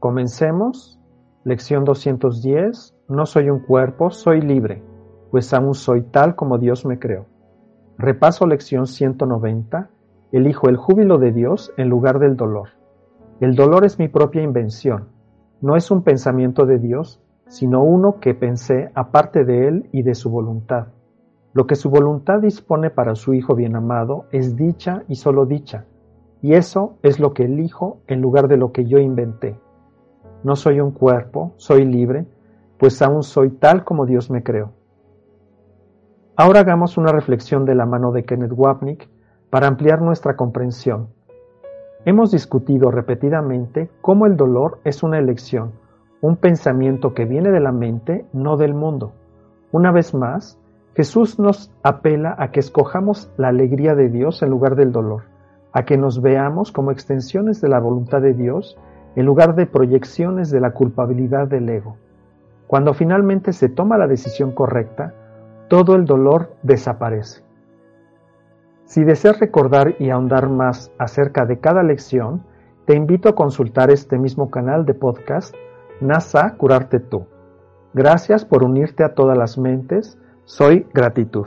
Comencemos. Lección 210. No soy un cuerpo, soy libre, pues aún soy tal como Dios me creó. Repaso lección 190. Elijo el júbilo de Dios en lugar del dolor. El dolor es mi propia invención. No es un pensamiento de Dios, sino uno que pensé aparte de Él y de su voluntad. Lo que su voluntad dispone para su Hijo bien amado es dicha y solo dicha, y eso es lo que elijo en lugar de lo que yo inventé. No soy un cuerpo, soy libre, pues aún soy tal como Dios me creó. Ahora hagamos una reflexión de la mano de Kenneth Wapnick para ampliar nuestra comprensión. Hemos discutido repetidamente cómo el dolor es una elección, un pensamiento que viene de la mente, no del mundo. Una vez más, Jesús nos apela a que escojamos la alegría de Dios en lugar del dolor, a que nos veamos como extensiones de la voluntad de Dios en lugar de proyecciones de la culpabilidad del ego. Cuando finalmente se toma la decisión correcta, todo el dolor desaparece. Si deseas recordar y ahondar más acerca de cada lección, te invito a consultar este mismo canal de podcast, NASA Curarte Tú. Gracias por unirte a todas las mentes. Soy gratitud.